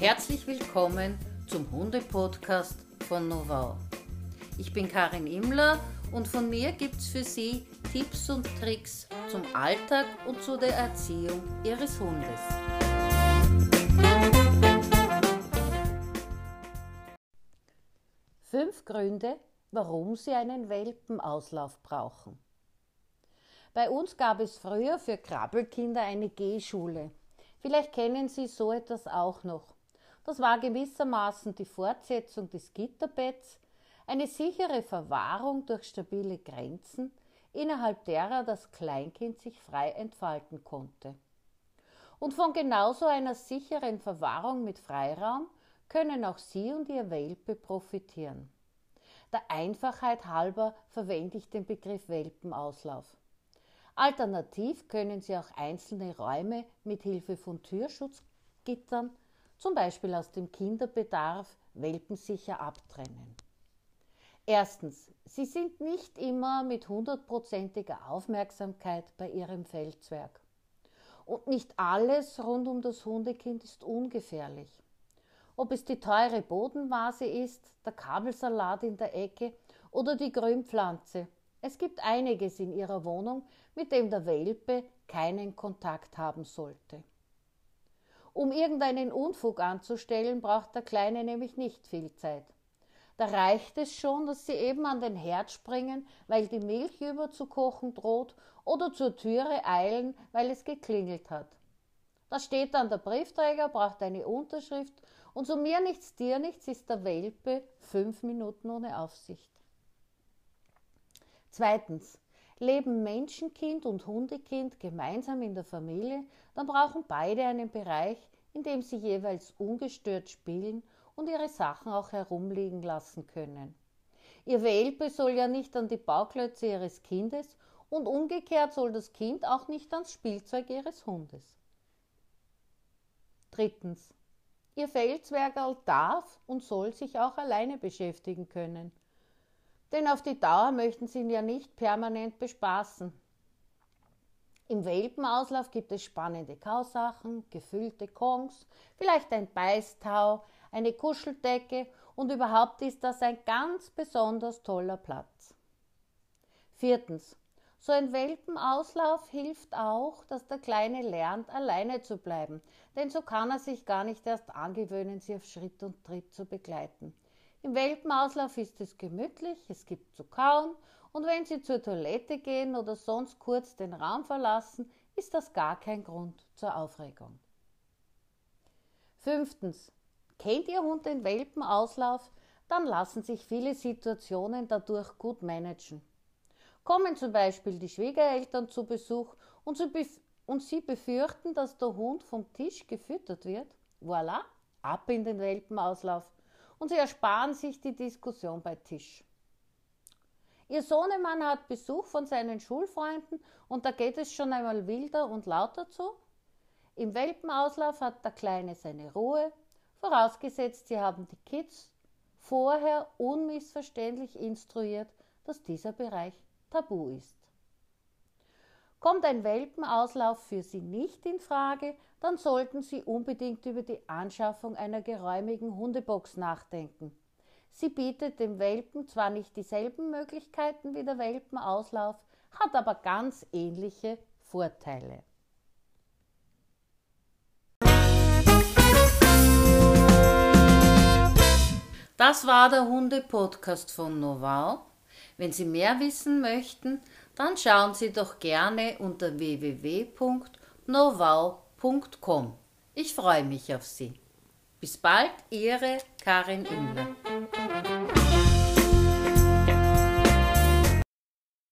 Herzlich willkommen zum Hunde-Podcast von Novau. Ich bin Karin Immler und von mir gibt es für Sie Tipps und Tricks zum Alltag und zu der Erziehung Ihres Hundes. Fünf Gründe, warum Sie einen Welpenauslauf brauchen. Bei uns gab es früher für Krabbelkinder eine Gehschule. Vielleicht kennen Sie so etwas auch noch. Das war gewissermaßen die Fortsetzung des Gitterbetts, eine sichere Verwahrung durch stabile Grenzen, innerhalb derer das Kleinkind sich frei entfalten konnte. Und von genauso einer sicheren Verwahrung mit Freiraum können auch Sie und Ihr Welpe profitieren. Der Einfachheit halber verwende ich den Begriff Welpenauslauf. Alternativ können Sie auch einzelne Räume mit Hilfe von Türschutzgittern zum Beispiel aus dem Kinderbedarf welpensicher abtrennen. Erstens, Sie sind nicht immer mit hundertprozentiger Aufmerksamkeit bei Ihrem Feldzwerg. Und nicht alles rund um das Hundekind ist ungefährlich. Ob es die teure Bodenvase ist, der Kabelsalat in der Ecke oder die Grünpflanze. Es gibt einiges in Ihrer Wohnung, mit dem der Welpe keinen Kontakt haben sollte. Um irgendeinen Unfug anzustellen, braucht der Kleine nämlich nicht viel Zeit. Da reicht es schon, dass sie eben an den Herd springen, weil die Milch überzukochen droht, oder zur Türe eilen, weil es geklingelt hat. Da steht dann der Briefträger, braucht eine Unterschrift und so mir nichts, dir nichts ist der Welpe fünf Minuten ohne Aufsicht. Zweitens. Leben Menschenkind und Hundekind gemeinsam in der Familie, dann brauchen beide einen Bereich, in dem sie jeweils ungestört spielen und ihre Sachen auch herumliegen lassen können. Ihr Welpe soll ja nicht an die Bauklötze ihres Kindes und umgekehrt soll das Kind auch nicht ans Spielzeug ihres Hundes. Drittens. Ihr Feldzwergerl darf und soll sich auch alleine beschäftigen können denn auf die Dauer möchten sie ihn ja nicht permanent bespaßen. Im Welpenauslauf gibt es spannende Kausachen, gefüllte Kongs, vielleicht ein Beißtau, eine Kuscheldecke und überhaupt ist das ein ganz besonders toller Platz. Viertens. So ein Welpenauslauf hilft auch, dass der Kleine lernt, alleine zu bleiben, denn so kann er sich gar nicht erst angewöhnen, sie auf Schritt und Tritt zu begleiten. Im Welpenauslauf ist es gemütlich, es gibt zu kauen und wenn Sie zur Toilette gehen oder sonst kurz den Raum verlassen, ist das gar kein Grund zur Aufregung. Fünftens. Kennt Ihr Hund den Welpenauslauf? Dann lassen sich viele Situationen dadurch gut managen. Kommen zum Beispiel die Schwiegereltern zu Besuch und sie, und sie befürchten, dass der Hund vom Tisch gefüttert wird. Voilà, ab in den Welpenauslauf und sie ersparen sich die Diskussion bei Tisch. Ihr Sohnemann hat Besuch von seinen Schulfreunden und da geht es schon einmal wilder und lauter zu. Im Welpenauslauf hat der Kleine seine Ruhe, vorausgesetzt, sie haben die Kids vorher unmissverständlich instruiert, dass dieser Bereich tabu ist. Kommt ein Welpenauslauf für Sie nicht in Frage, dann sollten Sie unbedingt über die Anschaffung einer geräumigen Hundebox nachdenken. Sie bietet dem Welpen zwar nicht dieselben Möglichkeiten wie der Welpenauslauf, hat aber ganz ähnliche Vorteile. Das war der Hunde-Podcast von Novau. Wenn Sie mehr wissen möchten, dann schauen Sie doch gerne unter www.novau.com. Ich freue mich auf Sie. Bis bald, Ihre Karin Imler.